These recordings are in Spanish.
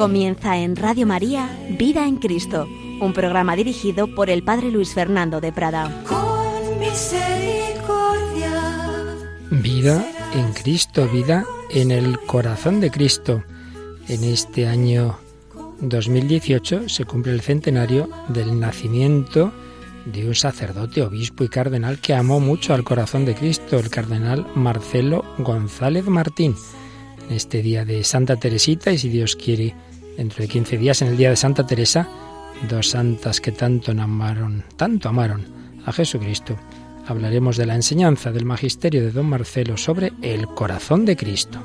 Comienza en Radio María Vida en Cristo, un programa dirigido por el Padre Luis Fernando de Prada. Con misericordia. Vida en Cristo, vida en el corazón de Cristo. En este año 2018 se cumple el centenario del nacimiento de un sacerdote, obispo y cardenal que amó mucho al corazón de Cristo, el cardenal Marcelo González Martín. En este día de Santa Teresita, y si Dios quiere, dentro de 15 días, en el día de Santa Teresa, dos santas que tanto amaron, tanto amaron a Jesucristo, hablaremos de la enseñanza del magisterio de don Marcelo sobre el corazón de Cristo.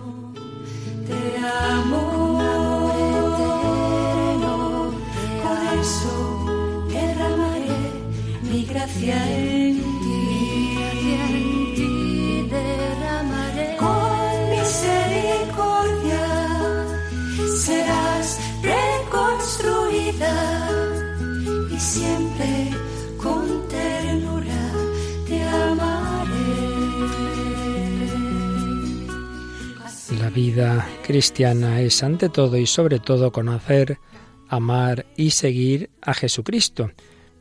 Vida cristiana es ante todo y sobre todo conocer, amar y seguir a Jesucristo.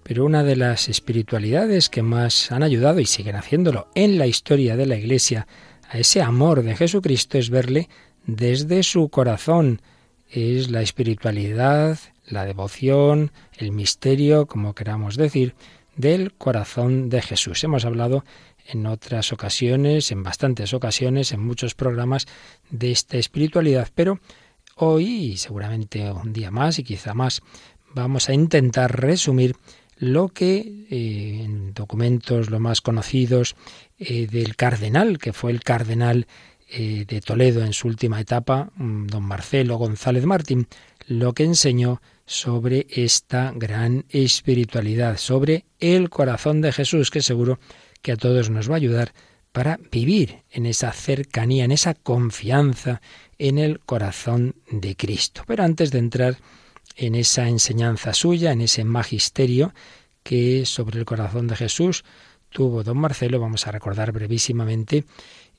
Pero una de las espiritualidades que más han ayudado y siguen haciéndolo en la historia de la Iglesia a ese amor de Jesucristo es verle desde su corazón. Es la espiritualidad, la devoción, el misterio, como queramos decir, del corazón de Jesús. Hemos hablado en otras ocasiones, en bastantes ocasiones, en muchos programas de esta espiritualidad, pero hoy, y seguramente un día más y quizá más, vamos a intentar resumir lo que eh, en documentos lo más conocidos eh, del cardenal, que fue el cardenal eh, de Toledo en su última etapa, mm, don Marcelo González Martín, lo que enseñó sobre esta gran espiritualidad, sobre el corazón de Jesús, que seguro que a todos nos va a ayudar para vivir en esa cercanía, en esa confianza en el corazón de Cristo. Pero antes de entrar en esa enseñanza suya, en ese magisterio que sobre el corazón de Jesús tuvo don Marcelo, vamos a recordar brevísimamente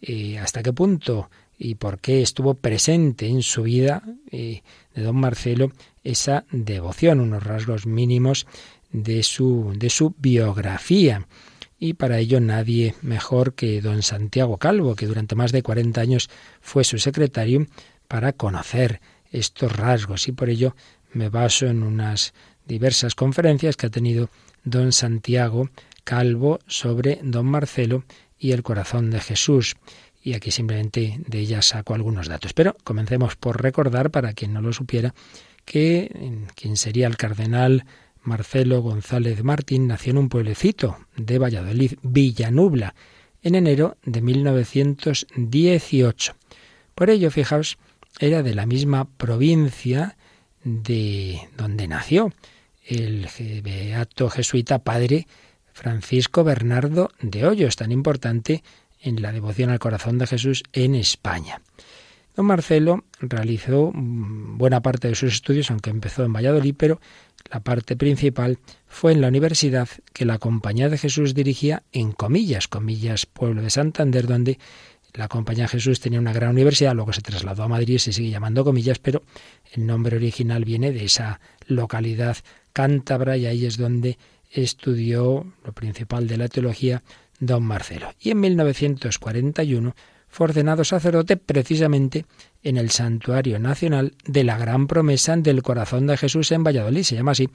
eh, hasta qué punto y por qué estuvo presente en su vida eh, de don Marcelo esa devoción, unos rasgos mínimos de su, de su biografía. Y para ello nadie mejor que don Santiago Calvo, que durante más de 40 años fue su secretario, para conocer estos rasgos. Y por ello me baso en unas diversas conferencias que ha tenido don Santiago Calvo sobre don Marcelo y el corazón de Jesús. Y aquí simplemente de ellas saco algunos datos. Pero comencemos por recordar, para quien no lo supiera, que quien sería el cardenal Marcelo González Martín nació en un pueblecito de Valladolid, Villanubla, en enero de 1918. Por ello, fijaos, era de la misma provincia de donde nació el beato jesuita padre Francisco Bernardo de Hoyos, tan importante en la devoción al corazón de Jesús en España. Don Marcelo realizó buena parte de sus estudios, aunque empezó en Valladolid, pero la parte principal fue en la universidad que la Compañía de Jesús dirigía en Comillas, Comillas, pueblo de Santander, donde la Compañía de Jesús tenía una gran universidad, luego se trasladó a Madrid y se sigue llamando Comillas, pero el nombre original viene de esa localidad cántabra y ahí es donde estudió lo principal de la teología don Marcelo. Y en 1941 fue ordenado sacerdote precisamente en el Santuario Nacional de la Gran Promesa del Corazón de Jesús en Valladolid. Se llama así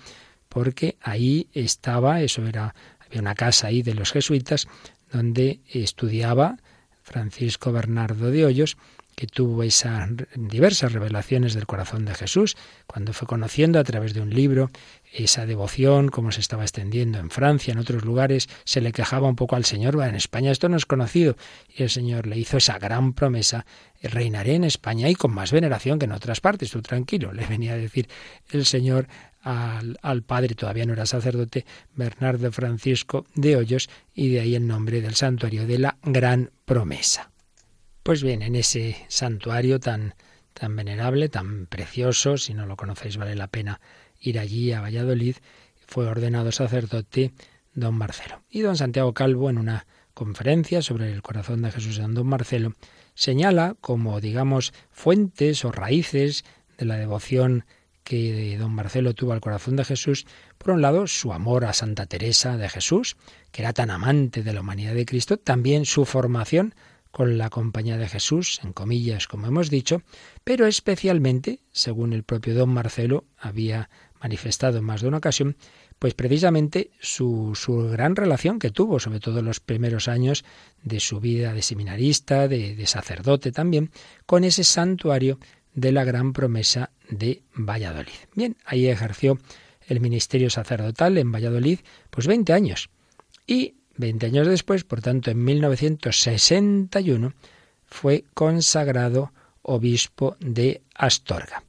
porque ahí estaba, eso era, había una casa ahí de los jesuitas donde estudiaba Francisco Bernardo de Hoyos que tuvo esas diversas revelaciones del corazón de Jesús, cuando fue conociendo a través de un libro esa devoción, cómo se estaba extendiendo en Francia, en otros lugares, se le quejaba un poco al Señor, en España esto no es conocido, y el Señor le hizo esa gran promesa, reinaré en España y con más veneración que en otras partes, tú tranquilo, le venía a decir el Señor al, al, padre, todavía no era sacerdote, Bernardo Francisco de Hoyos, y de ahí el nombre del santuario de la Gran Promesa. Pues bien, en ese santuario tan, tan venerable, tan precioso, si no lo conocéis vale la pena ir allí a Valladolid, fue ordenado sacerdote don Marcelo. Y don Santiago Calvo, en una conferencia sobre el corazón de Jesús en don Marcelo, señala como, digamos, fuentes o raíces de la devoción que don Marcelo tuvo al corazón de Jesús, por un lado su amor a Santa Teresa de Jesús, que era tan amante de la humanidad de Cristo, también su formación con la compañía de Jesús, en comillas, como hemos dicho, pero especialmente, según el propio don Marcelo había manifestado en más de una ocasión, pues precisamente su, su, gran relación que tuvo, sobre todo en los primeros años de su vida de seminarista, de, de sacerdote también, con ese santuario de la gran promesa de Valladolid. Bien, ahí ejerció el ministerio sacerdotal en Valladolid, pues 20 años. Y 20 años después, por tanto, en 1961, fue consagrado obispo de Astorga.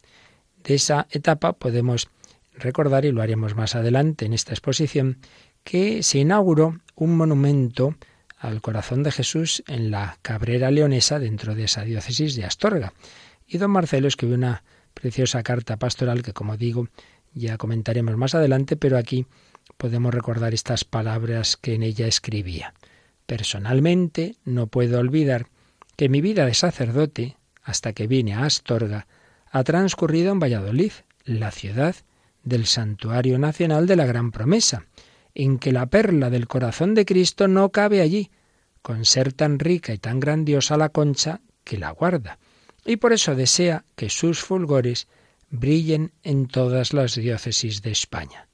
De esa etapa podemos recordar, y lo haremos más adelante en esta exposición, que se inauguró un monumento al corazón de Jesús en la Cabrera Leonesa dentro de esa diócesis de Astorga. Y don Marcelo escribió una preciosa carta pastoral que, como digo, ya comentaremos más adelante, pero aquí podemos recordar estas palabras que en ella escribía. Personalmente no puedo olvidar que mi vida de sacerdote, hasta que vine a Astorga, ha transcurrido en Valladolid, la ciudad del Santuario Nacional de la Gran Promesa, en que la perla del corazón de Cristo no cabe allí, con ser tan rica y tan grandiosa la concha que la guarda y por eso desea que sus fulgores brillen en todas las diócesis de España.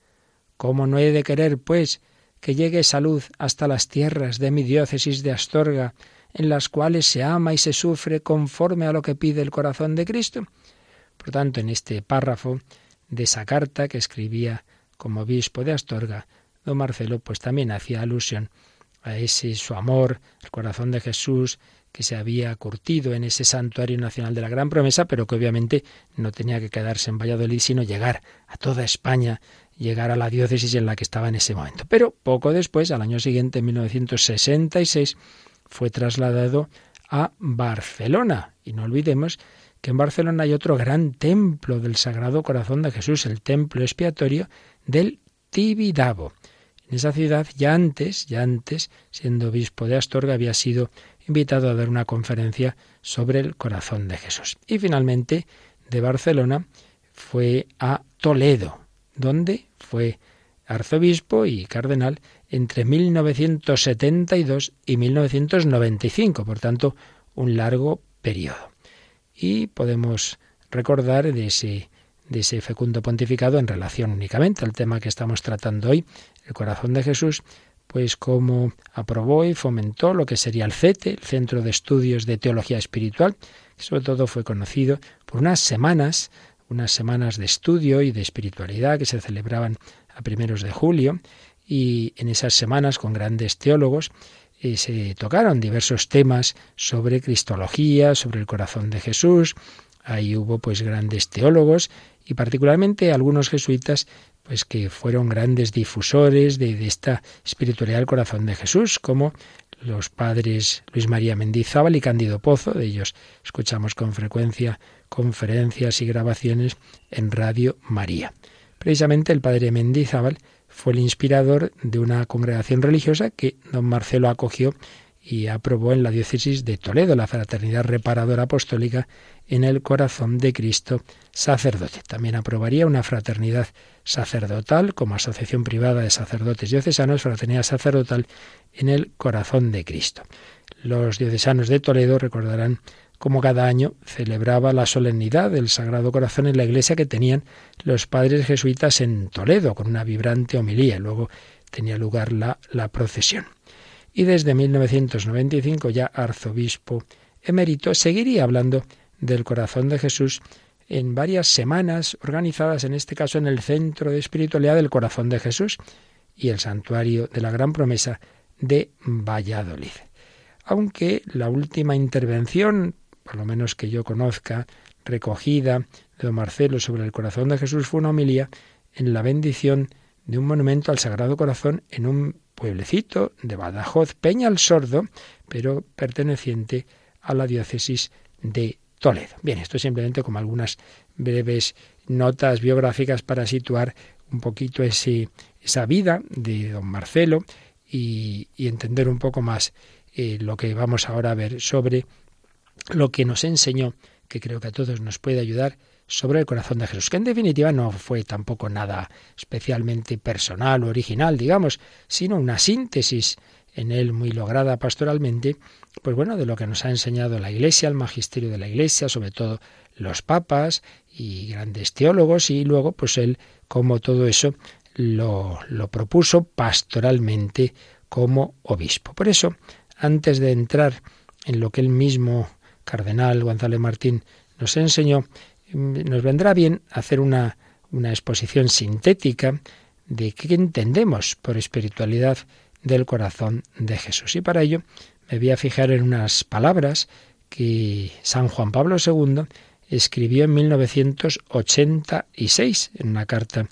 ¿Cómo no he de querer, pues, que llegue esa luz hasta las tierras de mi diócesis de Astorga, en las cuales se ama y se sufre conforme a lo que pide el corazón de Cristo? Por tanto, en este párrafo de esa carta que escribía como obispo de Astorga, don Marcelo pues también hacía alusión a ese su amor, el corazón de Jesús, que se había curtido en ese santuario nacional de la Gran Promesa, pero que obviamente no tenía que quedarse en Valladolid, sino llegar a toda España, llegar a la diócesis en la que estaba en ese momento. Pero poco después, al año siguiente, en 1966, fue trasladado a Barcelona. Y no olvidemos en Barcelona hay otro gran templo del Sagrado Corazón de Jesús, el templo expiatorio del Tibidabo. En esa ciudad, ya antes, ya antes, siendo obispo de Astorga, había sido invitado a dar una conferencia sobre el corazón de Jesús. Y finalmente, de Barcelona, fue a Toledo, donde fue arzobispo y cardenal entre 1972 y 1995, por tanto, un largo periodo. Y podemos recordar de ese, de ese fecundo pontificado en relación únicamente al tema que estamos tratando hoy, el corazón de Jesús, pues cómo aprobó y fomentó lo que sería el CETE, el Centro de Estudios de Teología Espiritual, que sobre todo fue conocido por unas semanas, unas semanas de estudio y de espiritualidad que se celebraban a primeros de julio, y en esas semanas con grandes teólogos eh, se tocaron diversos temas sobre cristología, sobre el corazón de Jesús. Ahí hubo pues grandes teólogos y particularmente algunos jesuitas pues que fueron grandes difusores de, esta espiritualidad del corazón de Jesús, como los padres Luis María Mendizábal y Cándido Pozo, de ellos escuchamos con frecuencia conferencias y grabaciones en Radio María. Precisamente el padre Mendizábal fue el inspirador de una congregación religiosa que don Marcelo acogió y aprobó en la diócesis de Toledo, la Fraternidad Reparadora Apostólica en el Corazón de Cristo Sacerdote. También aprobaría una fraternidad sacerdotal como asociación privada de sacerdotes diocesanos, fraternidad sacerdotal en el Corazón de Cristo. Los diocesanos de Toledo recordarán cómo cada año celebraba la solemnidad del Sagrado Corazón en la iglesia que tenían los padres jesuitas en Toledo, con una vibrante homilía. Luego tenía lugar la, la procesión y desde 1995 ya arzobispo emérito, seguiría hablando del corazón de Jesús en varias semanas organizadas en este caso en el Centro de Espiritualidad del Corazón de Jesús y el Santuario de la Gran Promesa de Valladolid. Aunque la última intervención, por lo menos que yo conozca, recogida de don Marcelo sobre el corazón de Jesús fue una homilía en la bendición de un monumento al Sagrado Corazón en un pueblecito de Badajoz, Peña al Sordo, pero perteneciente a la diócesis de Toledo. Bien, esto es simplemente como algunas breves notas biográficas para situar un poquito ese, esa vida de don Marcelo y, entender un poco más eh, lo que vamos ahora a ver sobre lo que nos enseñó, que creo que a todos nos puede ayudar, sobre el corazón de Jesús, que en definitiva no fue tampoco nada especialmente personal o original, digamos, sino una síntesis en él muy lograda pastoralmente, pues bueno, de lo que nos ha enseñado la Iglesia, el magisterio de la Iglesia, sobre todo los papas y grandes teólogos, y luego pues él, como todo eso, lo, lo propuso pastoralmente como obispo. Por eso, antes de entrar en lo que el mismo cardenal González Martín nos enseñó, nos vendrá bien hacer una, una exposición sintética de qué entendemos por espiritualidad del corazón de Jesús. Y para ello me voy a fijar en unas palabras que San Juan Pablo II escribió en 1986 en una carta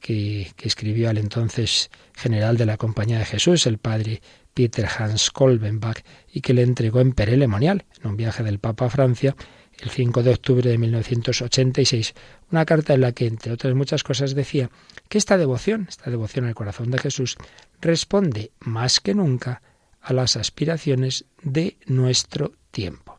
que, que, escribió al entonces general de la Compañía de Jesús, el padre Peter Hans Kolbenbach, y que le entregó en Perelemonial, en un viaje del Papa a Francia, el 5 de octubre de 1986, una carta en la que, entre otras muchas cosas, decía que esta devoción, esta devoción al corazón de Jesús, responde más que nunca a las aspiraciones de nuestro tiempo.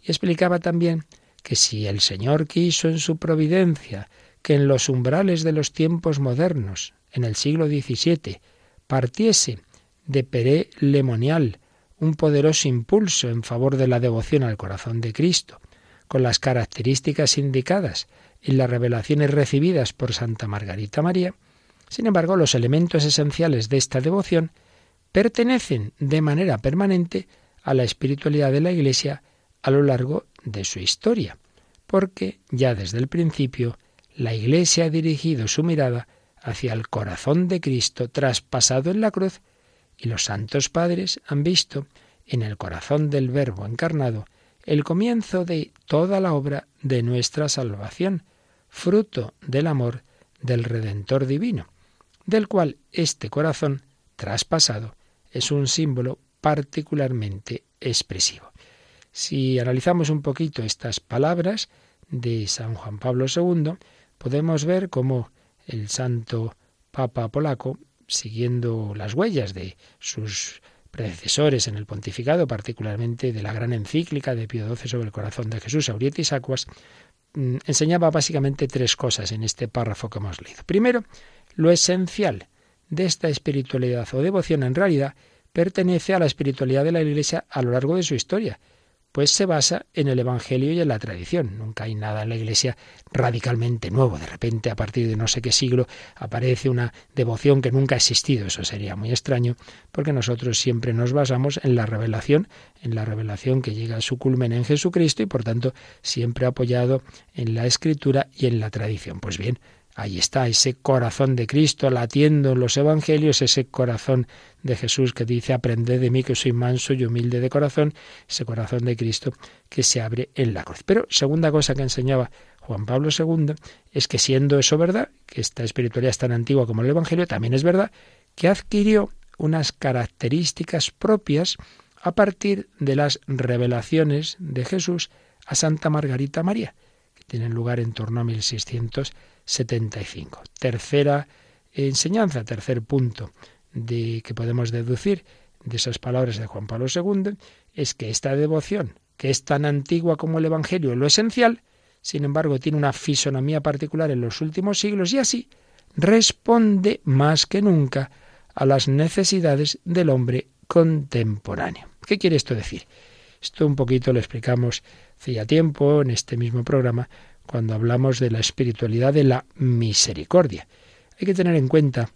Y explicaba también que si el Señor quiso en su providencia que en los umbrales de los tiempos modernos, en el siglo XVII, partiese de Peré Lemonial un poderoso impulso en favor de la devoción al corazón de Cristo, con las características indicadas en las revelaciones recibidas por Santa Margarita María, sin embargo, los elementos esenciales de esta devoción pertenecen de manera permanente a la espiritualidad de la Iglesia a lo largo de su historia, porque ya desde el principio la Iglesia ha dirigido su mirada hacia el corazón de Cristo traspasado en la cruz, y los santos padres han visto en el corazón del Verbo encarnado el comienzo de toda la obra de nuestra salvación, fruto del amor del Redentor divino, del cual este corazón traspasado es un símbolo particularmente expresivo. Si analizamos un poquito estas palabras de San Juan Pablo II, podemos ver cómo el santo Papa polaco, siguiendo las huellas de sus predecesores en el pontificado, particularmente de la gran encíclica de Pío XII sobre el corazón de Jesús, Aurietis Aquas, mm, enseñaba básicamente tres cosas en este párrafo que hemos leído. Primero, lo esencial de esta espiritualidad o devoción en realidad pertenece a la espiritualidad de la Iglesia a lo largo de su historia pues se basa en el Evangelio y en la tradición. Nunca hay nada en la Iglesia radicalmente nuevo. De repente, a partir de no sé qué siglo, aparece una devoción que nunca ha existido. Eso sería muy extraño, porque nosotros siempre nos basamos en la revelación, en la revelación que llega a su culmen en Jesucristo y, por tanto, siempre apoyado en la Escritura y en la tradición. Pues bien, Ahí está ese corazón de Cristo latiendo en los evangelios, ese corazón de Jesús que dice, aprended de mí que soy manso y humilde de corazón, ese corazón de Cristo que se abre en la cruz. Pero segunda cosa que enseñaba Juan Pablo II es que siendo eso verdad, que esta espiritualidad es tan antigua como el Evangelio, también es verdad que adquirió unas características propias a partir de las revelaciones de Jesús a Santa Margarita María, que tienen lugar en torno a 1600 75. Tercera enseñanza, tercer punto de que podemos deducir de esas palabras de Juan Pablo II es que esta devoción, que es tan antigua como el Evangelio, lo esencial, sin embargo, tiene una fisonomía particular en los últimos siglos y así responde más que nunca a las necesidades del hombre contemporáneo. ¿Qué quiere esto decir? Esto un poquito lo explicamos hace ya tiempo en este mismo programa cuando hablamos de la espiritualidad de la misericordia. Hay que tener en cuenta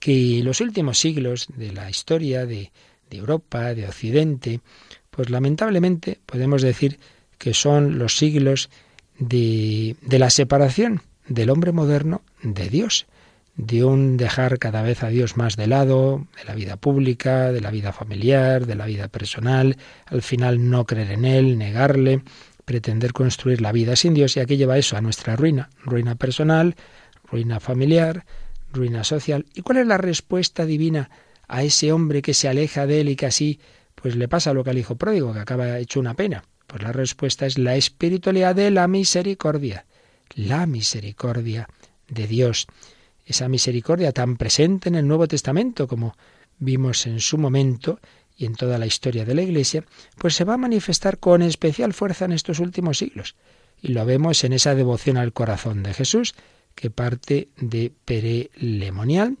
que los últimos siglos de la historia de, Europa, de Occidente, pues lamentablemente podemos decir que son los siglos de, de la separación del hombre moderno de Dios, de un dejar cada vez a Dios más de lado, de la vida pública, de la vida familiar, de la vida personal, al final no creer en Él, negarle, pretender construir la vida sin Dios y aquí lleva eso a nuestra ruina, ruina personal, ruina familiar, ruina social. ¿Y cuál es la respuesta divina a ese hombre que se aleja de él y que así pues le pasa lo que al hijo pródigo, que acaba hecho una pena? Pues la respuesta es la espiritualidad de la misericordia, la misericordia de Dios. Esa misericordia tan presente en el Nuevo Testamento como vimos en su momento y en toda la historia de la Iglesia, pues se va a manifestar con especial fuerza en estos últimos siglos. y lo vemos en esa devoción al corazón de Jesús que parte de Pere Lemonial,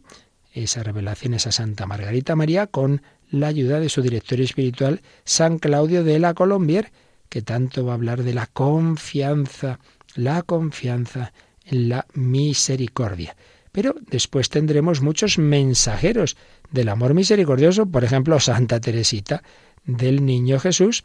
esa revelación, esa Santa Margarita María, con la ayuda de su director espiritual, San Claudio de la Colombier, que tanto va a hablar de la confianza, la confianza en la misericordia. Pero después tendremos muchos mensajeros del amor misericordioso, por ejemplo, Santa Teresita del Niño Jesús,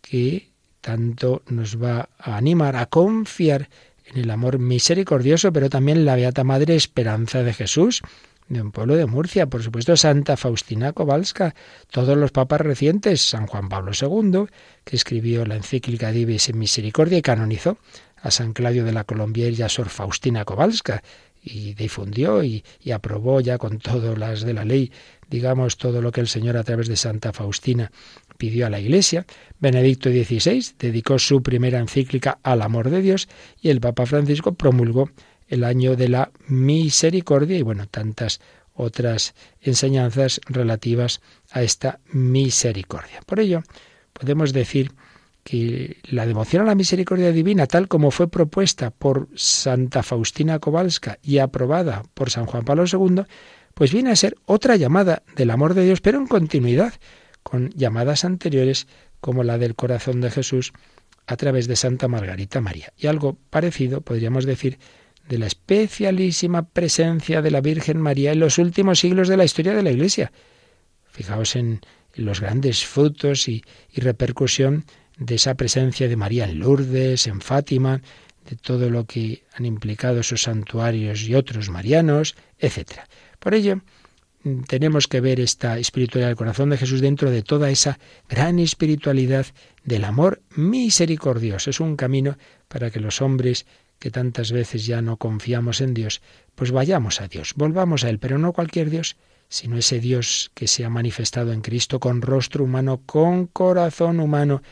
que tanto nos va a animar a confiar en el amor misericordioso, pero también la Beata Madre Esperanza de Jesús, de un pueblo de Murcia, por supuesto Santa Faustina Kowalska, todos los papas recientes, San Juan Pablo II, que escribió la encíclica Divis en Misericordia y canonizó a San Claudio de la Colombier y a Sor Faustina Kowalska, y difundió y, y, aprobó ya con todas las de la ley, digamos, todo lo que el Señor a través de Santa Faustina pidió a la Iglesia. Benedicto XVI dedicó su primera encíclica al amor de Dios y el Papa Francisco promulgó el año de la misericordia y bueno, tantas otras enseñanzas relativas a esta misericordia. Por ello, podemos decir que la devoción a la misericordia divina, tal como fue propuesta por Santa Faustina Kowalska y aprobada por San Juan Pablo II, pues viene a ser otra llamada del amor de Dios, pero en continuidad con llamadas anteriores como la del corazón de Jesús a través de Santa Margarita María. Y algo parecido podríamos decir de la especialísima presencia de la Virgen María en los últimos siglos de la historia de la Iglesia. Fijaos en los grandes frutos y, y repercusión de esa presencia de María en Lourdes, en Fátima, de todo lo que han implicado esos santuarios y otros marianos, etc. Por ello, tenemos que ver esta espiritualidad del corazón de Jesús dentro de toda esa gran espiritualidad del amor misericordioso. Es un camino para que los hombres que tantas veces ya no confiamos en Dios, pues vayamos a Dios, volvamos a Él, pero no cualquier Dios, sino ese Dios que se ha manifestado en Cristo con rostro humano, con corazón humano,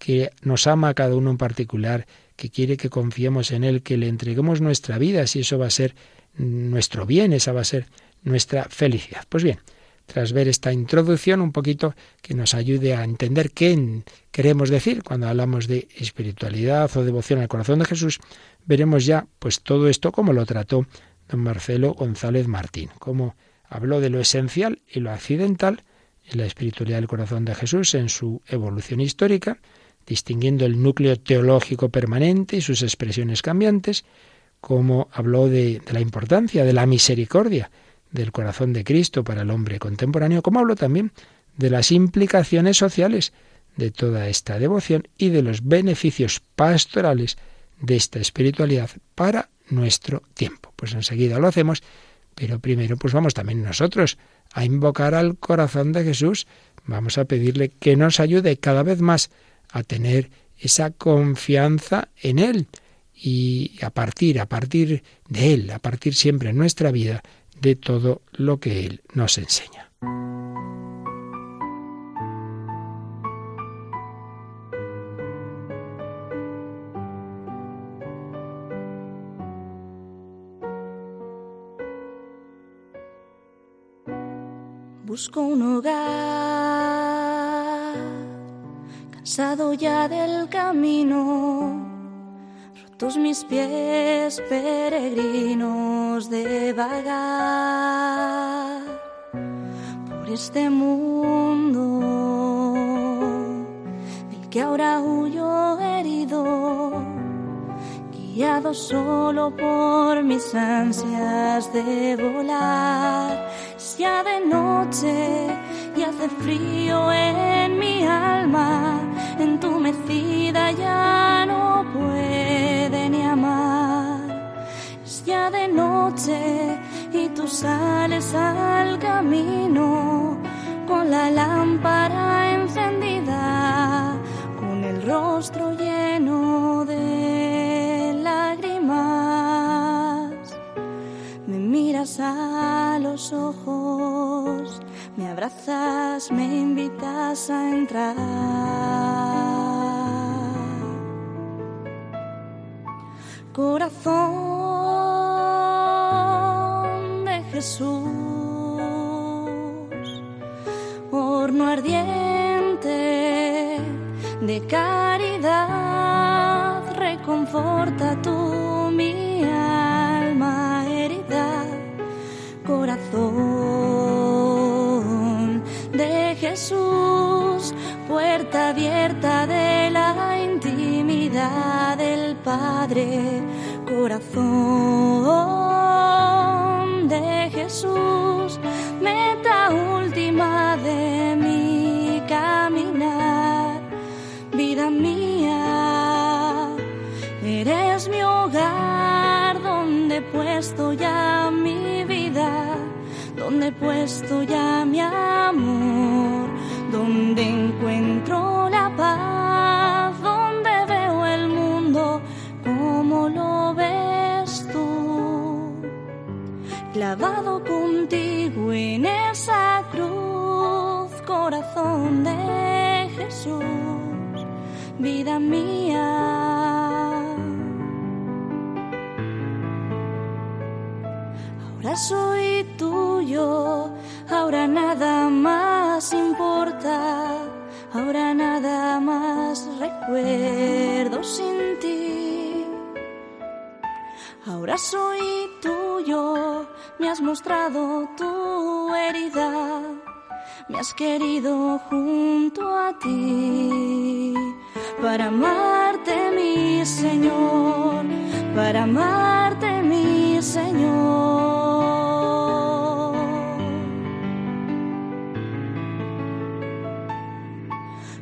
que nos ama a cada uno en particular, que quiere que confiemos en Él, que le entreguemos nuestra vida, si eso va a ser nuestro bien, esa va a ser nuestra felicidad. Pues bien, tras ver esta introducción un poquito que nos ayude a entender qué queremos decir cuando hablamos de espiritualidad o devoción al corazón de Jesús, veremos ya pues todo esto como lo trató don Marcelo González Martín, cómo habló de lo esencial y lo accidental en la espiritualidad del corazón de Jesús en su evolución histórica, distinguiendo el núcleo teológico permanente y sus expresiones cambiantes, cómo habló de, de la importancia de la misericordia del corazón de Cristo para el hombre contemporáneo, como habló también de las implicaciones sociales de toda esta devoción y de los beneficios pastorales de esta espiritualidad para nuestro tiempo. Pues enseguida lo hacemos, pero primero pues vamos también nosotros a invocar al corazón de Jesús, vamos a pedirle que nos ayude cada vez más a tener esa confianza en Él y a partir, a partir de Él, a partir siempre en nuestra vida de todo lo que Él nos enseña. Busco un hogar, cansado ya del camino, rotos mis pies peregrinos de vagar por este mundo del que ahora huyo herido, guiado solo por mis ansias de volar. Ya de noche y hace frío en mi alma, entumecida ya no puede ni amar. Es ya de noche y tú sales al camino con la lámpara encendida, con el rostro lleno de lágrimas. Me miras a los ojos me abrazas, me invitas a entrar. Corazón de Jesús, horno ardiente de caridad reconforta tú de la intimidad del Padre, corazón de Jesús, meta última de mi caminar, vida mía, eres mi hogar donde he puesto ya mi vida, donde he puesto ya mi amor, donde vida mía. Ahora soy tuyo, ahora nada más importa, ahora nada más recuerdo sin ti. Ahora soy tuyo, me has mostrado tu herida, me has querido junto a ti. Para amarte, mi Señor, para amarte, mi Señor.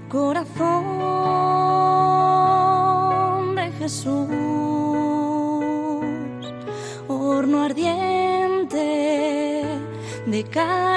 Corazón de Jesús horno ardiente de caridad,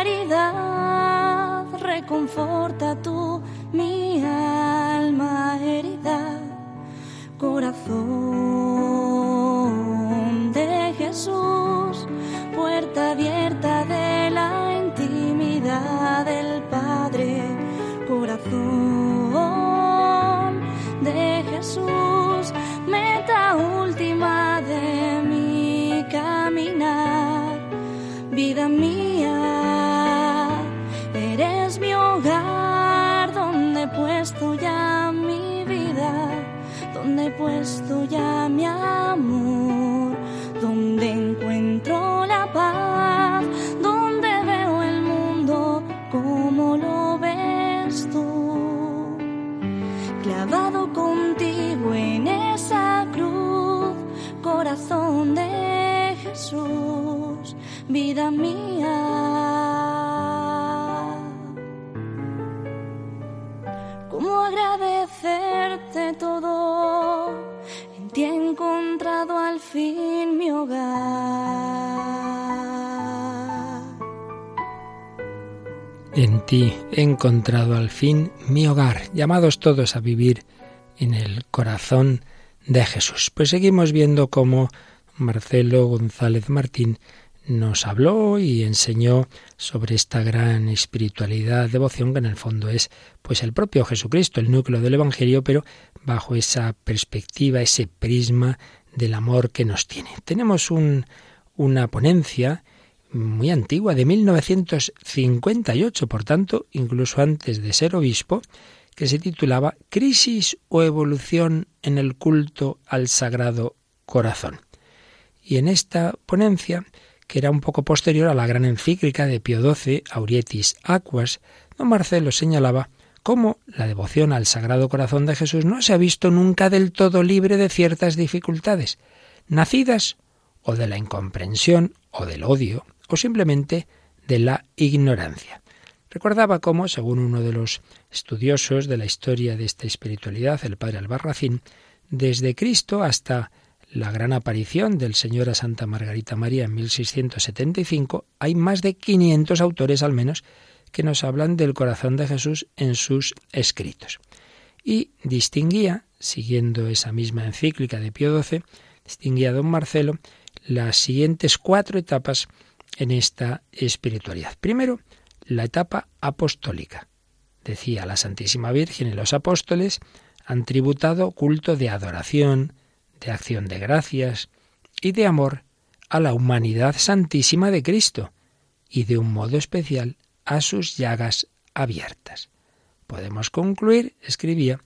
he encontrado al fin mi hogar, llamados todos a vivir en el corazón de Jesús. Pues seguimos viendo cómo Marcelo González Martín nos habló y enseñó sobre esta gran espiritualidad, devoción que en el fondo es pues el propio Jesucristo, el núcleo del evangelio, pero bajo esa perspectiva, ese prisma del amor que nos tiene. Tenemos un, una ponencia muy antigua, de 1958, por tanto, incluso antes de ser obispo, que se titulaba Crisis o evolución en el culto al Sagrado Corazón. Y en esta ponencia, que era un poco posterior a la gran encíclica de Pío XII, Aurietis Aquas, don Marcelo señalaba cómo la devoción al Sagrado Corazón de Jesús no se ha visto nunca del todo libre de ciertas dificultades, nacidas o de la incomprensión o del odio o simplemente de la ignorancia. Recordaba cómo, según uno de los estudiosos de la historia de esta espiritualidad, el padre Albarracín, desde Cristo hasta la gran aparición del Señor a Santa Margarita María en 1675, hay más de 500 autores al menos que nos hablan del corazón de Jesús en sus escritos. Y distinguía, siguiendo esa misma encíclica de Pío XII, distinguía a don Marcelo las siguientes cuatro etapas en esta espiritualidad. Primero, la etapa apostólica. Decía la Santísima Virgen y los apóstoles han tributado culto de adoración, de acción de gracias y de amor a la humanidad santísima de Cristo y de un modo especial a sus llagas abiertas. Podemos concluir, escribía,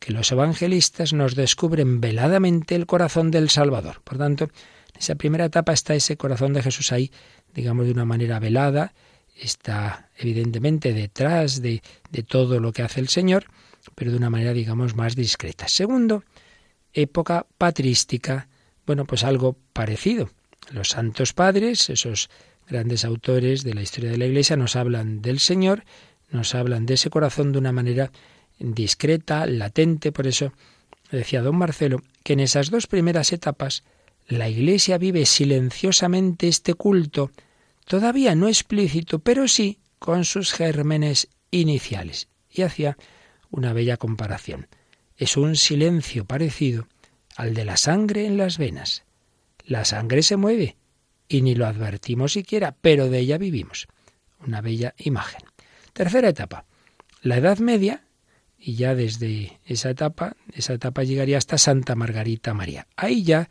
que los evangelistas nos descubren veladamente el corazón del Salvador. Por tanto, en esa primera etapa está ese corazón de Jesús ahí, digamos, de una manera velada, está evidentemente detrás de, de todo lo que hace el Señor, pero de una manera, digamos, más discreta. Segundo, época patrística, bueno, pues algo parecido. Los santos padres, esos grandes autores de la historia de la Iglesia, nos hablan del Señor, nos hablan de ese corazón de una manera discreta, latente, por eso decía don Marcelo que en esas dos primeras etapas la Iglesia vive silenciosamente este culto, todavía no explícito, pero sí con sus gérmenes iniciales. Y hacía una bella comparación. Es un silencio parecido al de la sangre en las venas. La sangre se mueve y ni lo advertimos siquiera, pero de ella vivimos. Una bella imagen. Tercera etapa. La Edad Media, y ya desde esa etapa, esa etapa llegaría hasta Santa Margarita María. Ahí ya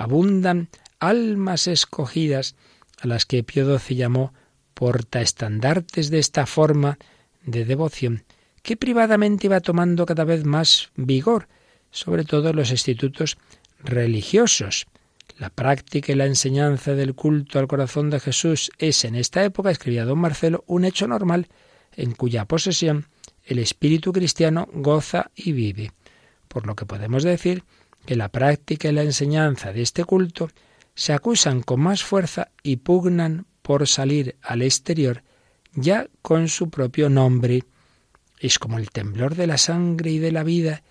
abundan almas escogidas a las que Pío XII llamó portaestandartes de esta forma de devoción, que privadamente iba tomando cada vez más vigor, sobre todo en los institutos religiosos. La práctica y la enseñanza del culto al corazón de Jesús es en esta época, escribía don Marcelo, un hecho normal en cuya posesión el espíritu cristiano goza y vive. Por lo que podemos decir que la práctica y la enseñanza de este culto se acusan con más fuerza y pugnan por salir al exterior ya con su propio nombre. Es como el temblor de la sangre y de la vida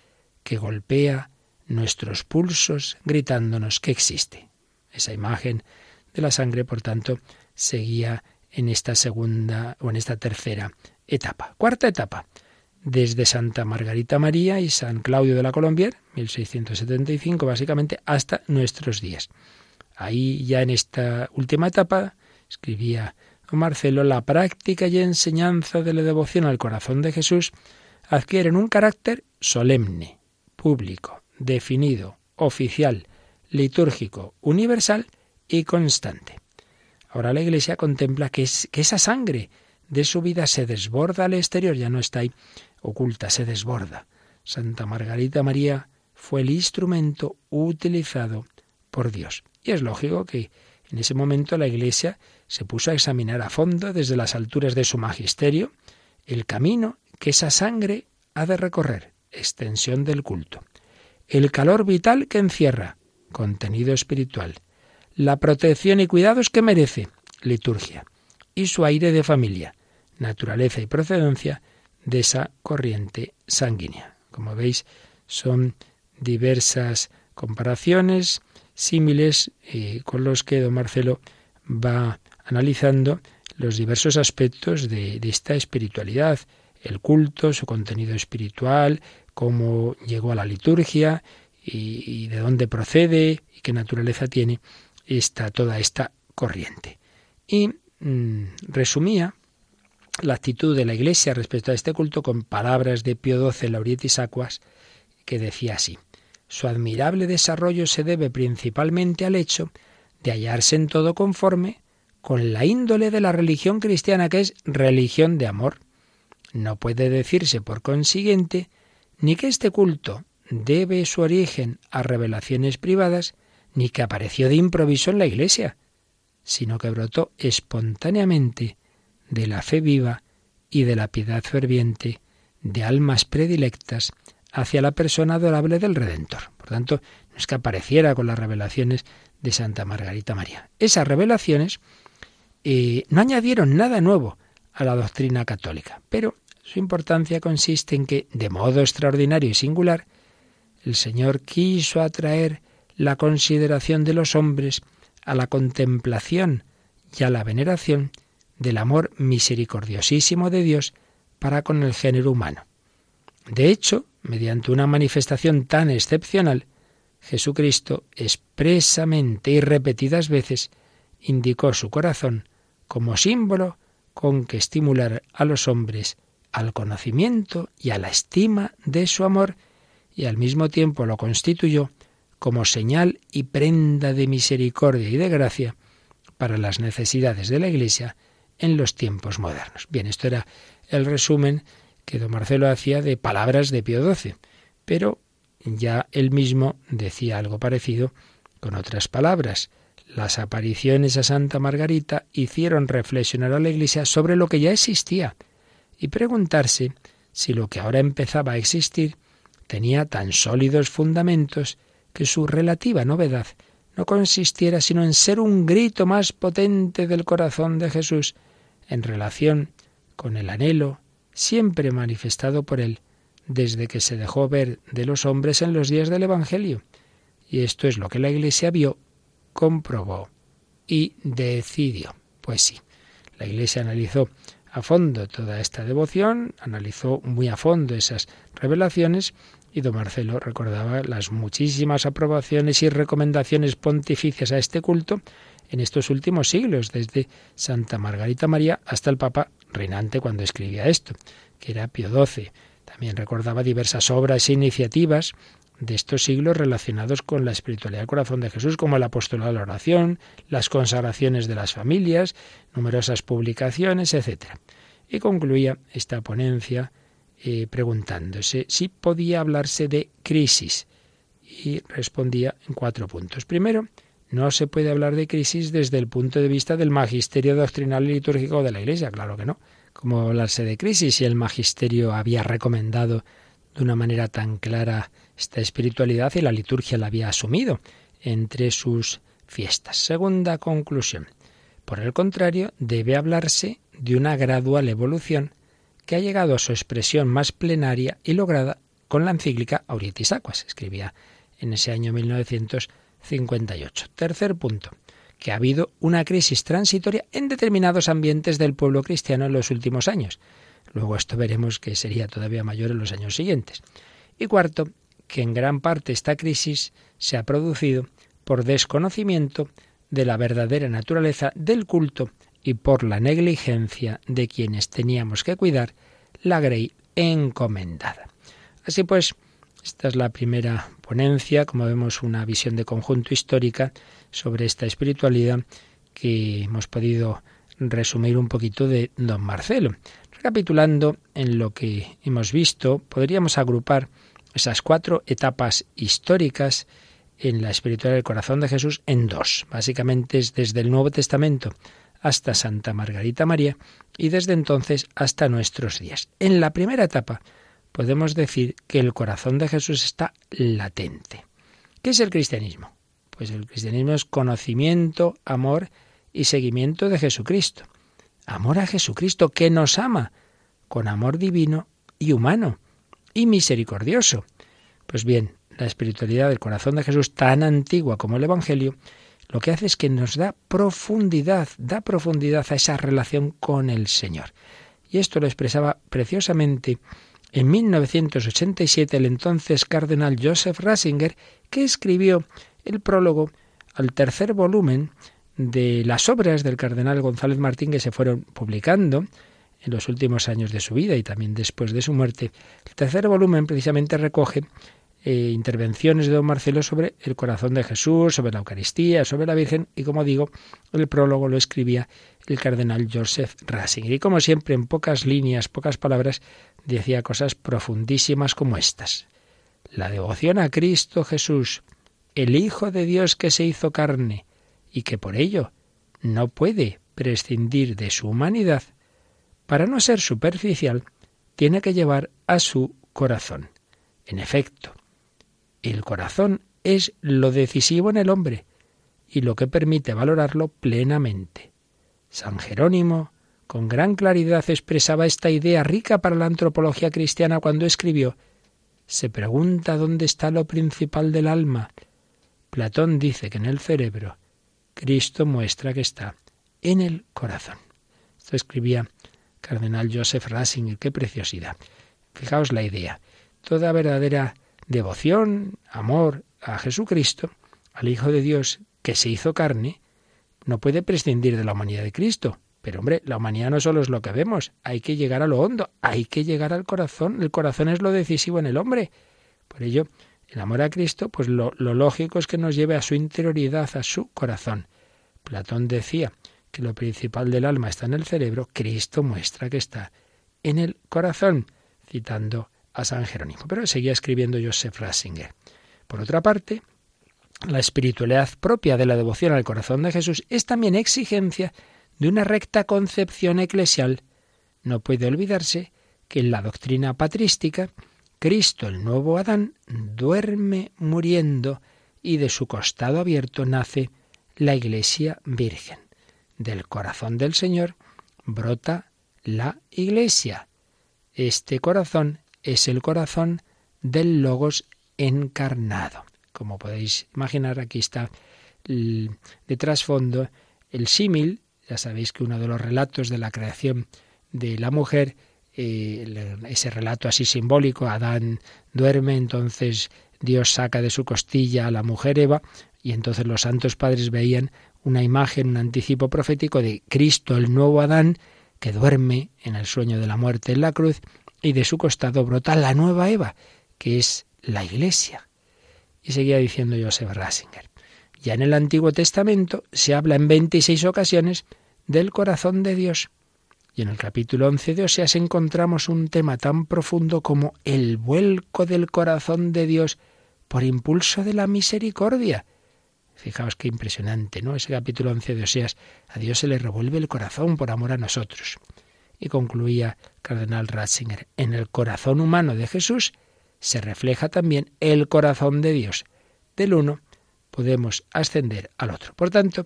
que golpea nuestros pulsos gritándonos que existe. Esa imagen de la sangre, por tanto, seguía en esta segunda o en esta tercera etapa. Cuarta etapa. Desde Santa Margarita María y San Claudio de la Colombier, 1675 básicamente, hasta nuestros días. Ahí ya en esta última etapa, escribía Marcelo, la práctica y enseñanza de la devoción al corazón de Jesús adquieren un carácter solemne, público, definido, oficial, litúrgico, universal y constante. Ahora la Iglesia contempla que, es, que esa sangre de su vida se desborda al exterior, ya no está ahí oculta, se desborda. Santa Margarita María fue el instrumento utilizado por Dios. Y es lógico que en ese momento la Iglesia se puso a examinar a fondo desde las alturas de su magisterio el camino que esa sangre ha de recorrer, extensión del culto, el calor vital que encierra, contenido espiritual, la protección y cuidados que merece, liturgia, y su aire de familia, naturaleza y procedencia de esa corriente sanguínea. Como veis, son diversas comparaciones símiles eh, con los que don Marcelo va analizando los diversos aspectos de, esta espiritualidad, el culto, su contenido espiritual, cómo llegó a la liturgia y, de dónde procede y qué naturaleza tiene esta, toda esta corriente. Y mm, resumía la actitud de la Iglesia respecto a este culto con palabras de Pío XII Laurietis Aquas, que decía así: Su admirable desarrollo se debe principalmente al hecho de hallarse en todo conforme con la índole de la religión cristiana, que es religión de amor. No puede decirse, por consiguiente, ni que este culto debe su origen a revelaciones privadas, ni que apareció de improviso en la Iglesia, sino que brotó espontáneamente de la fe viva y de la piedad ferviente de almas predilectas hacia la persona adorable del Redentor. Por tanto, no es que apareciera con las revelaciones de Santa Margarita María. Esas revelaciones eh, no añadieron nada nuevo a la doctrina católica, pero su importancia consiste en que, de modo extraordinario y singular, el Señor quiso atraer la consideración de los hombres a la contemplación y a la veneración del amor misericordiosísimo de Dios para con el género humano. De hecho, mediante una manifestación tan excepcional, Jesucristo expresamente y repetidas veces indicó su corazón como símbolo con que estimular a los hombres al conocimiento y a la estima de su amor y al mismo tiempo lo constituyó como señal y prenda de misericordia y de gracia para las necesidades de la Iglesia en los tiempos modernos. Bien, esto era el resumen que don Marcelo hacía de palabras de Pío XII. Pero ya él mismo decía algo parecido con otras palabras. Las apariciones a Santa Margarita hicieron reflexionar a la Iglesia sobre lo que ya existía y preguntarse si lo que ahora empezaba a existir tenía tan sólidos fundamentos que su relativa novedad no consistiera sino en ser un grito más potente del corazón de Jesús en relación con el anhelo siempre manifestado por él desde que se dejó ver de los hombres en los días del Evangelio. Y esto es lo que la Iglesia vio, comprobó y decidió. Pues sí, la Iglesia analizó a fondo toda esta devoción, analizó muy a fondo esas revelaciones y don Marcelo recordaba las muchísimas aprobaciones y recomendaciones pontificias a este culto en estos últimos siglos, desde Santa Margarita María hasta el Papa reinante cuando escribía esto, que era Pío XII. También recordaba diversas obras e iniciativas de estos siglos relacionados con la espiritualidad del corazón de Jesús, como el apostolado de la oración, las consagraciones de las familias, numerosas publicaciones, etc. Y concluía esta ponencia eh, preguntándose si podía hablarse de crisis. Y respondía en cuatro puntos. Primero, no se puede hablar de crisis desde el punto de vista del magisterio doctrinal y litúrgico de la Iglesia, claro que no. ¿Cómo hablarse de crisis si el magisterio había recomendado de una manera tan clara esta espiritualidad y la liturgia la había asumido entre sus fiestas? Segunda conclusión. Por el contrario, debe hablarse de una gradual evolución que ha llegado a su expresión más plenaria y lograda con la encíclica Aurietis Aquas, escribía en ese año 1958. Tercer punto que ha habido una crisis transitoria en determinados ambientes del pueblo cristiano en los últimos años. Luego esto veremos que sería todavía mayor en los años siguientes. Y cuarto, que en gran parte esta crisis se ha producido por desconocimiento de la verdadera naturaleza del culto y por la negligencia de quienes teníamos que cuidar la grey encomendada. Así pues, esta es la primera ponencia, como vemos, una visión de conjunto histórica sobre esta espiritualidad que hemos podido resumir un poquito de don Marcelo. Recapitulando en lo que hemos visto, podríamos agrupar esas cuatro etapas históricas en la espiritualidad del corazón de Jesús en dos. Básicamente es desde el Nuevo Testamento hasta Santa Margarita María y desde entonces hasta nuestros días. En la primera etapa podemos decir que el corazón de Jesús está latente. ¿Qué es el cristianismo? Pues el cristianismo es conocimiento, amor y seguimiento de Jesucristo. Amor a Jesucristo que nos ama con amor divino y humano y misericordioso. Pues bien, la espiritualidad del corazón de Jesús, tan antigua como el Evangelio, lo que hace es que nos da profundidad, da profundidad a esa relación con el Señor. Y esto lo expresaba preciosamente en 1987 el entonces cardenal Joseph Ratzinger, que escribió el prólogo al tercer volumen de las obras del cardenal González Martín que se fueron publicando en los últimos años de su vida y también después de su muerte. El tercer volumen precisamente recoge eh, intervenciones de don Marcelo sobre el corazón de Jesús, sobre la Eucaristía, sobre la Virgen y como digo, el prólogo lo escribía el cardenal Joseph Ratzinger. Y como siempre, en pocas líneas, pocas palabras, decía cosas profundísimas como estas. La devoción a Cristo Jesús el Hijo de Dios que se hizo carne y que por ello no puede prescindir de su humanidad, para no ser superficial, tiene que llevar a su corazón. En efecto, el corazón es lo decisivo en el hombre y lo que permite valorarlo plenamente. San Jerónimo, con gran claridad, expresaba esta idea rica para la antropología cristiana cuando escribió Se pregunta dónde está lo principal del alma, Platón dice que en el cerebro, Cristo muestra que está en el corazón. Esto escribía Cardenal Joseph Ratzinger, qué preciosidad. Fijaos la idea. Toda verdadera devoción, amor a Jesucristo, al Hijo de Dios que se hizo carne, no puede prescindir de la humanidad de Cristo. Pero hombre, la humanidad no solo es lo que vemos, hay que llegar a lo hondo, hay que llegar al corazón. El corazón es lo decisivo en el hombre. Por ello, el amor a Cristo, pues lo, lógico es que nos lleve a su interioridad, a su corazón. Platón decía que lo principal del alma está en el cerebro, Cristo muestra que está en el corazón, citando a San Jerónimo. Pero seguía escribiendo Joseph Ratzinger. Por otra parte, la espiritualidad propia de la devoción al corazón de Jesús es también exigencia de una recta concepción eclesial. No puede olvidarse que en la doctrina patrística, Cristo, el nuevo Adán, duerme muriendo y de su costado abierto nace la Iglesia Virgen. Del corazón del Señor brota la Iglesia. Este corazón es el corazón del Logos encarnado. Como podéis imaginar, aquí está de trasfondo el símil. Ya sabéis que uno de los relatos de la creación de la mujer, eh, ese relato así simbólico, Adán duerme, entonces Dios saca de su costilla a la mujer Eva, y entonces los santos padres veían una imagen, un anticipo profético de Cristo, el nuevo Adán, que duerme en el sueño de la muerte en la cruz, y de su costado brota la nueva Eva, que es la Iglesia. Y seguía diciendo Joseph Ratzinger. Ya en el Antiguo Testamento se habla en 26 ocasiones del corazón de Dios. Y en el capítulo 11 de Oseas encontramos un tema tan profundo como el vuelco del corazón de Dios por impulso de la misericordia. Fijaos qué impresionante, ¿no? Ese capítulo 11 de Oseas, a Dios se le revuelve el corazón por amor a nosotros. Y concluía Cardenal Ratzinger, en el corazón humano de Jesús se refleja también el corazón de Dios. Del uno podemos ascender al otro. Por tanto,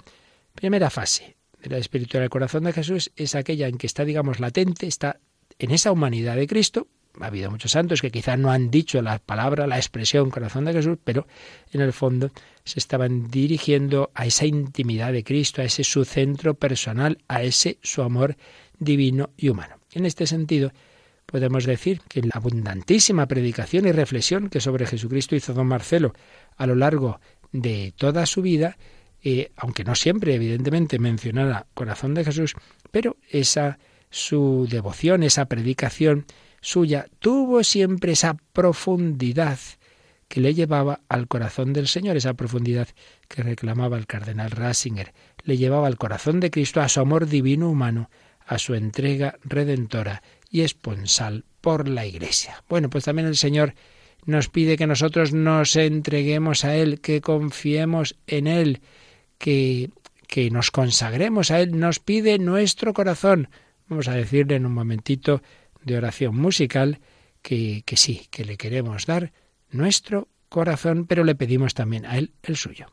primera fase de la espiritualidad del corazón de Jesús es aquella en que está, digamos, latente, está en esa humanidad de Cristo. Ha habido muchos santos que quizás no han dicho la palabra, la expresión corazón de Jesús, pero en el fondo se estaban dirigiendo a esa intimidad de Cristo, a ese su centro personal, a ese su amor divino y humano. En este sentido, podemos decir que la abundantísima predicación y reflexión que sobre Jesucristo hizo don Marcelo a lo largo de toda su vida, eh, aunque no siempre, evidentemente, mencionara corazón de Jesús, pero esa su devoción, esa predicación suya, tuvo siempre esa profundidad que le llevaba al corazón del Señor, esa profundidad que reclamaba el cardenal Ratzinger, le llevaba al corazón de Cristo, a su amor divino humano, a su entrega redentora y esponsal por la Iglesia. Bueno, pues también el Señor nos pide que nosotros nos entreguemos a Él, que confiemos en Él, que, que nos consagremos a Él, nos pide nuestro corazón. Vamos a decirle en un momentito de oración musical que, que sí, que le queremos dar nuestro corazón, pero le pedimos también a Él el suyo.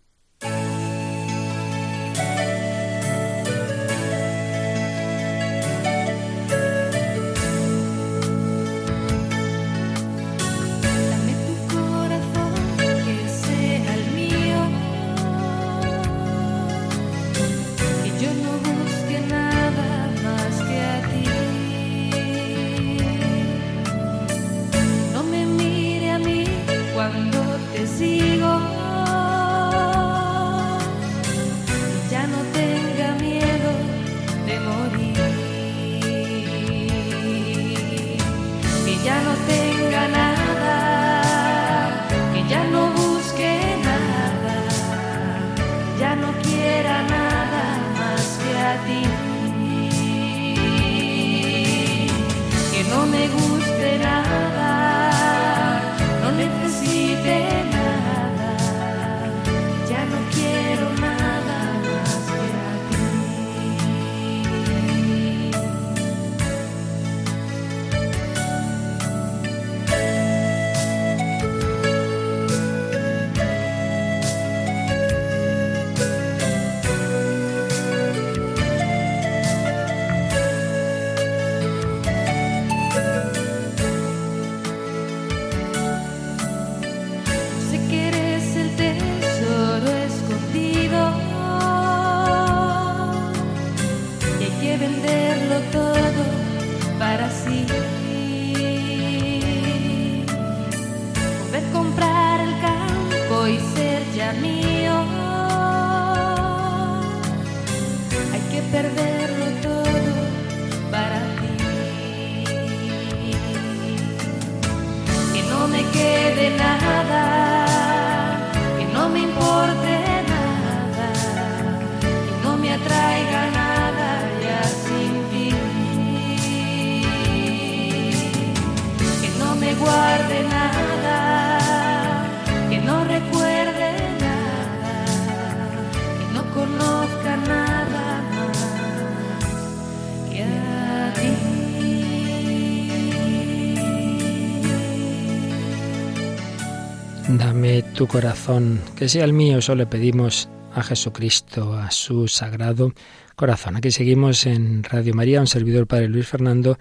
Tu corazón, que sea el mío, eso le pedimos a Jesucristo, a su sagrado corazón. Aquí seguimos en Radio María, un servidor Padre Luis Fernando,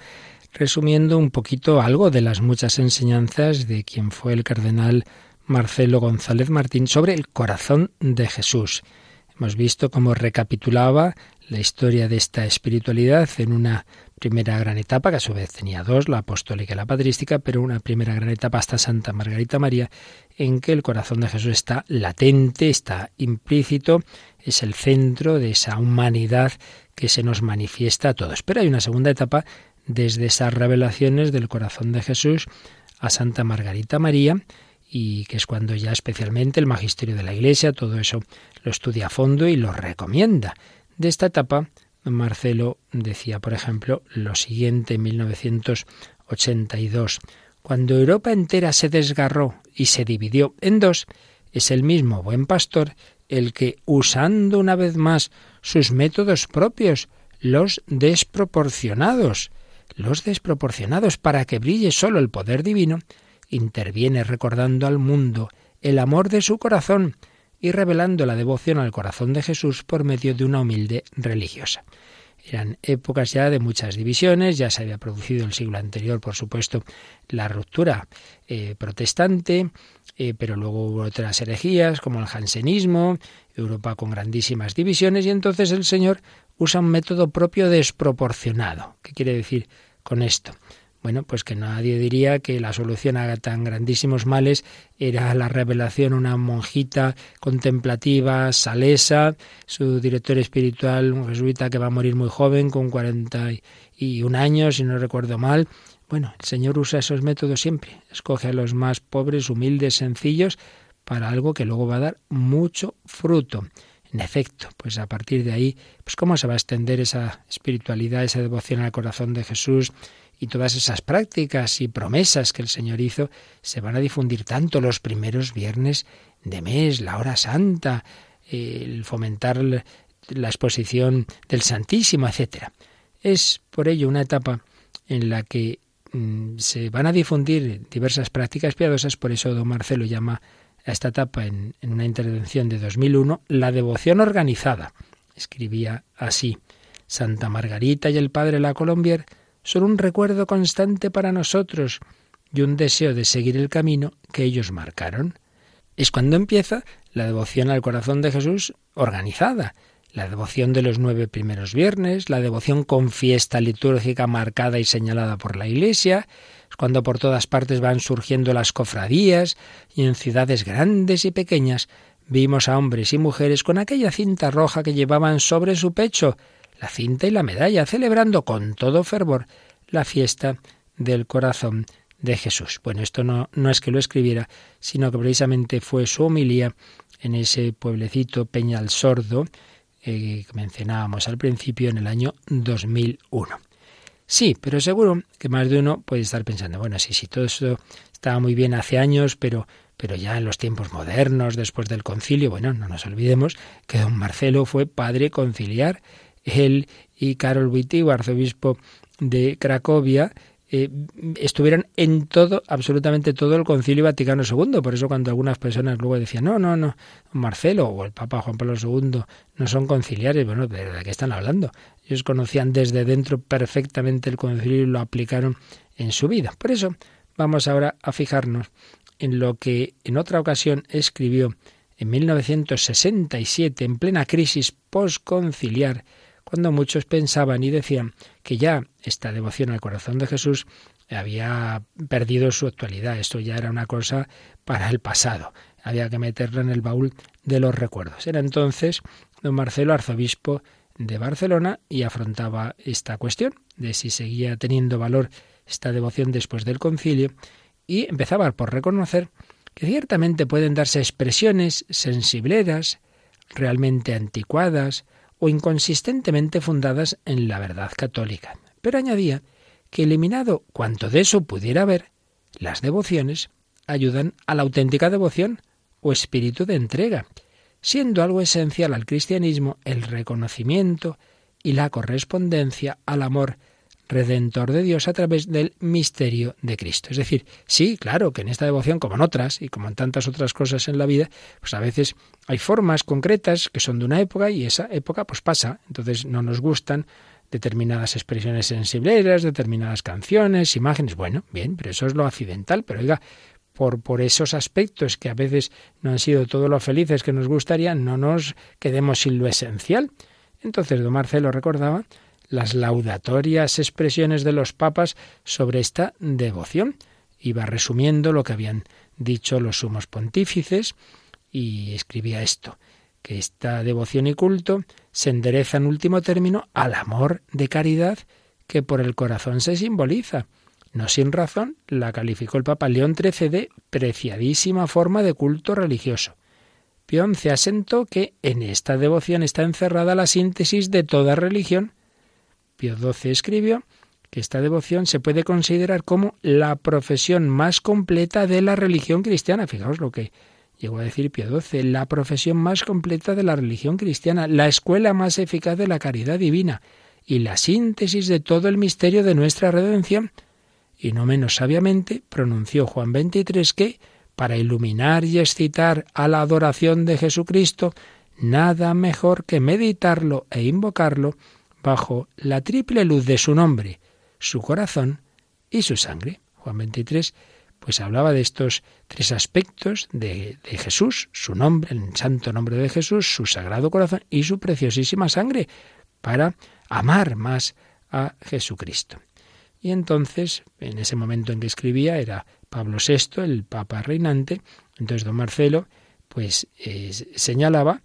resumiendo un poquito algo de las muchas enseñanzas de quien fue el cardenal Marcelo González Martín sobre el corazón de Jesús. Hemos visto cómo recapitulaba la historia de esta espiritualidad en una primera gran etapa, que a su vez tenía dos, la apostólica y la patrística, pero una primera gran etapa hasta Santa Margarita María, en que el corazón de Jesús está latente, está implícito, es el centro de esa humanidad que se nos manifiesta a todos. Pero hay una segunda etapa desde esas revelaciones del corazón de Jesús a Santa Margarita María, y que es cuando ya especialmente el magisterio de la Iglesia todo eso lo estudia a fondo y lo recomienda. De esta etapa, Marcelo decía, por ejemplo, lo siguiente en 1982. Cuando Europa entera se desgarró y se dividió en dos, es el mismo buen pastor el que, usando una vez más sus métodos propios, los desproporcionados, los desproporcionados para que brille solo el poder divino, interviene recordando al mundo el amor de su corazón y revelando la devoción al corazón de Jesús por medio de una humilde religiosa. Eran épocas ya de muchas divisiones, ya se había producido el siglo anterior, por supuesto, la ruptura eh, protestante, eh, pero luego hubo otras herejías como el jansenismo, Europa con grandísimas divisiones, y entonces el Señor usa un método propio desproporcionado. ¿Qué quiere decir con esto? Bueno, pues que nadie diría que la solución a tan grandísimos males era la revelación una monjita contemplativa, salesa, su director espiritual, un jesuita que va a morir muy joven, con 41 años, si no recuerdo mal. Bueno, el Señor usa esos métodos siempre, escoge a los más pobres, humildes, sencillos, para algo que luego va a dar mucho fruto. En efecto, pues a partir de ahí, pues cómo se va a extender esa espiritualidad, esa devoción al corazón de Jesús, y todas esas prácticas y promesas que el Señor hizo se van a difundir tanto los primeros viernes de mes, la hora santa, el fomentar la exposición del Santísimo, etc. Es por ello una etapa en la que mm, se van a difundir diversas prácticas piadosas, por eso don Marcelo llama a esta etapa en, en una intervención de 2001 la devoción organizada. Escribía así, Santa Margarita y el padre La Colombier son un recuerdo constante para nosotros y un deseo de seguir el camino que ellos marcaron. Es cuando empieza la devoción al corazón de Jesús organizada, la devoción de los nueve primeros viernes, la devoción con fiesta litúrgica marcada y señalada por la Iglesia, es cuando por todas partes van surgiendo las cofradías y en ciudades grandes y pequeñas vimos a hombres y mujeres con aquella cinta roja que llevaban sobre su pecho, la cinta y la medalla, celebrando con todo fervor la fiesta del corazón de Jesús. Bueno, esto no, no es que lo escribiera, sino que precisamente fue su homilía en ese pueblecito Peñal Sordo eh, que mencionábamos al principio en el año 2001. Sí, pero seguro que más de uno puede estar pensando, bueno, sí, sí, todo eso estaba muy bien hace años, pero, pero ya en los tiempos modernos, después del concilio, bueno, no nos olvidemos que don Marcelo fue padre conciliar él y Karol Wojtyła, arzobispo de Cracovia, eh, estuvieron en todo, absolutamente todo el Concilio Vaticano II. Por eso cuando algunas personas luego decían, no, no, no, Marcelo o el Papa Juan Pablo II no son conciliares, bueno, ¿de qué están hablando? Ellos conocían desde dentro perfectamente el concilio y lo aplicaron en su vida. Por eso vamos ahora a fijarnos en lo que en otra ocasión escribió en 1967, en plena crisis postconciliar, cuando muchos pensaban y decían que ya esta devoción al corazón de Jesús había perdido su actualidad, esto ya era una cosa para el pasado, había que meterla en el baúl de los recuerdos. Era entonces don Marcelo, arzobispo de Barcelona, y afrontaba esta cuestión de si seguía teniendo valor esta devoción después del concilio, y empezaba por reconocer que ciertamente pueden darse expresiones sensibleras, realmente anticuadas, o inconsistentemente fundadas en la verdad católica. Pero añadía que eliminado cuanto de eso pudiera haber, Las devociones ayudan a la auténtica devoción o espíritu de entrega, siendo algo esencial al cristianismo el reconocimiento y la correspondencia al amor redentor de Dios a través del misterio de Cristo. Es decir, sí, claro, que en esta devoción, como en otras y como en tantas otras cosas en la vida, pues a veces hay formas concretas que son de una época y esa época pues pasa. Entonces no nos gustan determinadas expresiones sensibleras, determinadas canciones, imágenes. Bueno, bien, pero eso es lo accidental. Pero oiga, por, por esos aspectos que a veces no han sido todo lo felices que nos gustaría, no nos quedemos sin lo esencial. Entonces, don Marcelo recordaba las laudatorias expresiones de los papas sobre esta devoción. Iba resumiendo lo que habían dicho los sumos pontífices y escribía esto, que esta devoción y culto se endereza en último término al amor de caridad que por el corazón se simboliza. No sin razón la calificó el Papa León XIII de preciadísima forma de culto religioso. Pío XI asentó que en esta devoción está encerrada la síntesis de toda religión, Pío XII escribió que esta devoción se puede considerar como la profesión más completa de la religión cristiana. Fijaos lo que llegó a decir Pío XII, la profesión más completa de la religión cristiana, la escuela más eficaz de la caridad divina y la síntesis de todo el misterio de nuestra redención. Y no menos sabiamente pronunció Juan XXIII que, para iluminar y excitar a la adoración de Jesucristo, nada mejor que meditarlo e invocarlo bajo la triple luz de su nombre, su corazón y su sangre. Juan 23 pues hablaba de estos tres aspectos de, Jesús, su nombre, el santo nombre de Jesús, su sagrado corazón y su preciosísima sangre, para amar más a Jesucristo. Y entonces, en ese momento en que escribía, era Pablo VI, el Papa reinante, entonces don Marcelo, pues eh, señalaba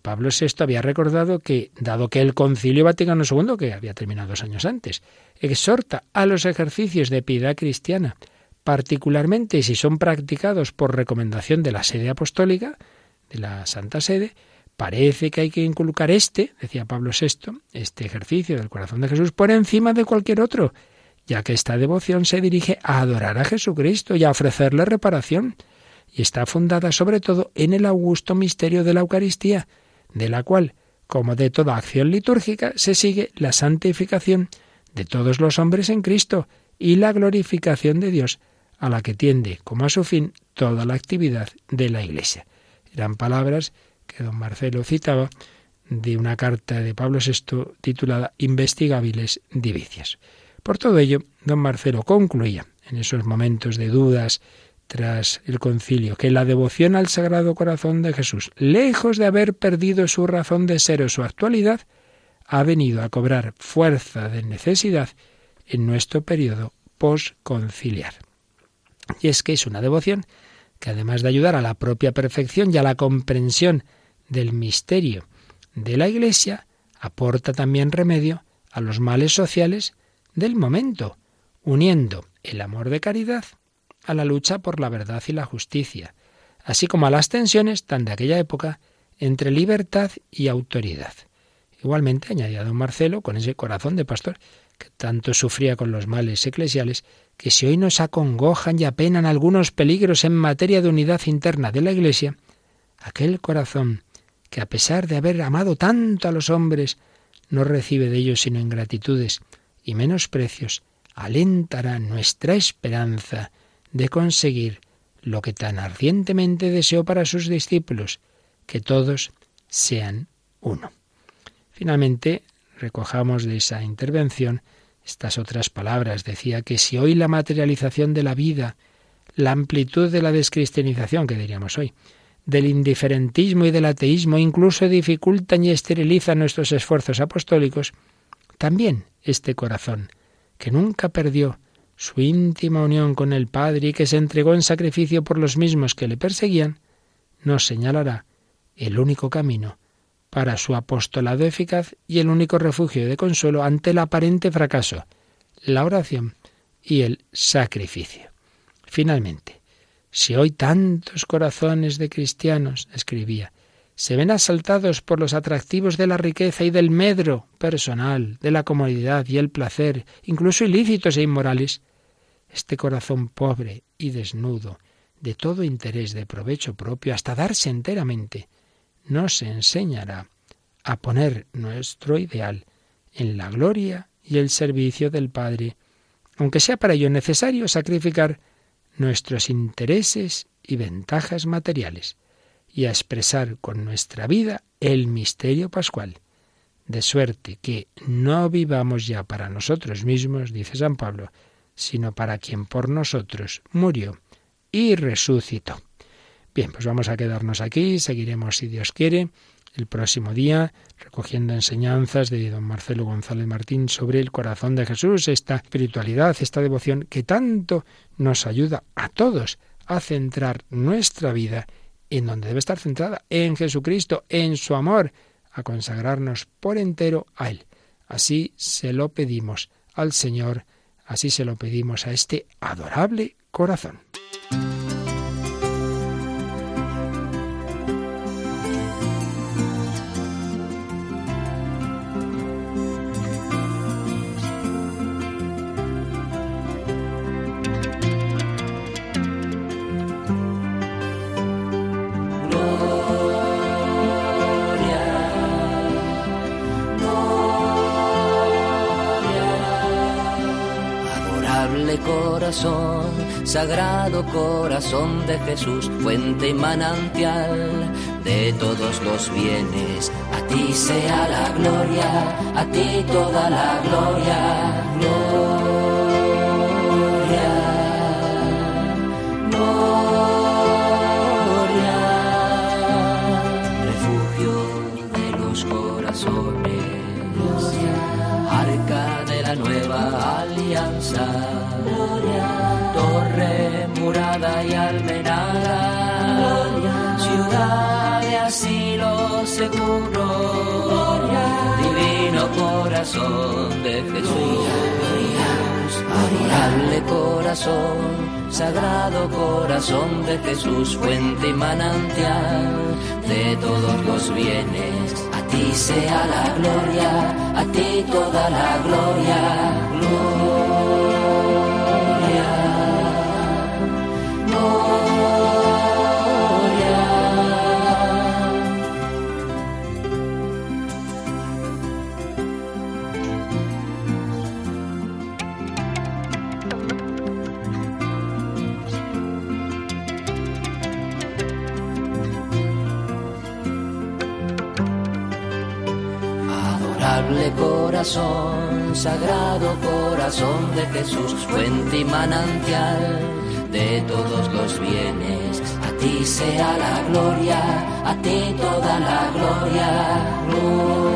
Pablo VI había recordado que, dado que el Concilio Vaticano II, que había terminado dos años antes, exhorta a los ejercicios de piedad cristiana, particularmente si son practicados por recomendación de la sede apostólica, de la Santa Sede, parece que hay que inculcar este, decía Pablo VI, este ejercicio del corazón de Jesús por encima de cualquier otro, ya que esta devoción se dirige a adorar a Jesucristo y a ofrecerle reparación y está fundada sobre todo en el augusto misterio de la Eucaristía, de la cual, como de toda acción litúrgica, se sigue la santificación de todos los hombres en Cristo y la glorificación de Dios, a la que tiende como a su fin toda la actividad de la Iglesia. Eran palabras que don Marcelo citaba de una carta de Pablo VI titulada Investigables Divicias. Por todo ello, don Marcelo concluía en esos momentos de dudas tras el concilio, que la devoción al Sagrado Corazón de Jesús, lejos de haber perdido su razón de ser o su actualidad, ha venido a cobrar fuerza de necesidad en nuestro periodo posconciliar. Y es que es una devoción que además de ayudar a la propia perfección y a la comprensión del misterio de la Iglesia, aporta también remedio a los males sociales del momento, uniendo el amor de caridad a la lucha por la verdad y la justicia, así como a las tensiones tan de aquella época entre libertad y autoridad. Igualmente, añadía don Marcelo, con ese corazón de pastor que tanto sufría con los males eclesiales, que si hoy nos acongojan y apenan algunos peligros en materia de unidad interna de la Iglesia, aquel corazón que a pesar de haber amado tanto a los hombres, no recibe de ellos sino ingratitudes y menosprecios, alentará nuestra esperanza de conseguir lo que tan ardientemente deseó para sus discípulos, que todos sean uno. Finalmente, recojamos de esa intervención estas otras palabras. Decía que si hoy la materialización de la vida, la amplitud de la descristianización, que diríamos hoy, del indiferentismo y del ateísmo incluso dificultan y esterilizan nuestros esfuerzos apostólicos, también este corazón, que nunca perdió su íntima unión con el Padre y que se entregó en sacrificio por los mismos que le perseguían, nos señalará el único camino para su apostolado eficaz y el único refugio de consuelo ante el aparente fracaso, la oración y el sacrificio. Finalmente, si hoy tantos corazones de cristianos, escribía, se ven asaltados por los atractivos de la riqueza y del medro personal, de la comodidad y el placer, incluso ilícitos e inmorales, este corazón pobre y desnudo, de todo interés de provecho propio, hasta darse enteramente, nos enseñará a poner nuestro ideal en la gloria y el servicio del Padre, aunque sea para ello necesario sacrificar nuestros intereses y ventajas materiales, y a expresar con nuestra vida el misterio pascual, de suerte que no vivamos ya para nosotros mismos, dice San Pablo, sino para quien por nosotros murió y resucitó. Bien, pues vamos a quedarnos aquí, seguiremos si Dios quiere el próximo día, recogiendo enseñanzas de don Marcelo González Martín sobre el corazón de Jesús, esta espiritualidad, esta devoción que tanto nos ayuda a todos a centrar nuestra vida en donde debe estar centrada, en Jesucristo, en su amor, a consagrarnos por entero a Él. Así se lo pedimos al Señor, así se lo pedimos a este adorable corazón. Sagrado corazón de Jesús, fuente y manantial de todos los bienes. A ti sea la gloria, a ti toda la gloria. Gloria, corazón de Jesús, adorable corazón, sagrado corazón de Jesús, fuente y manantial de todos los bienes. A ti sea la gloria, a ti toda la gloria. gloria. Sagrado corazón de Jesús, fuente y manantial de todos los bienes. A ti sea la gloria, a ti toda la gloria. Han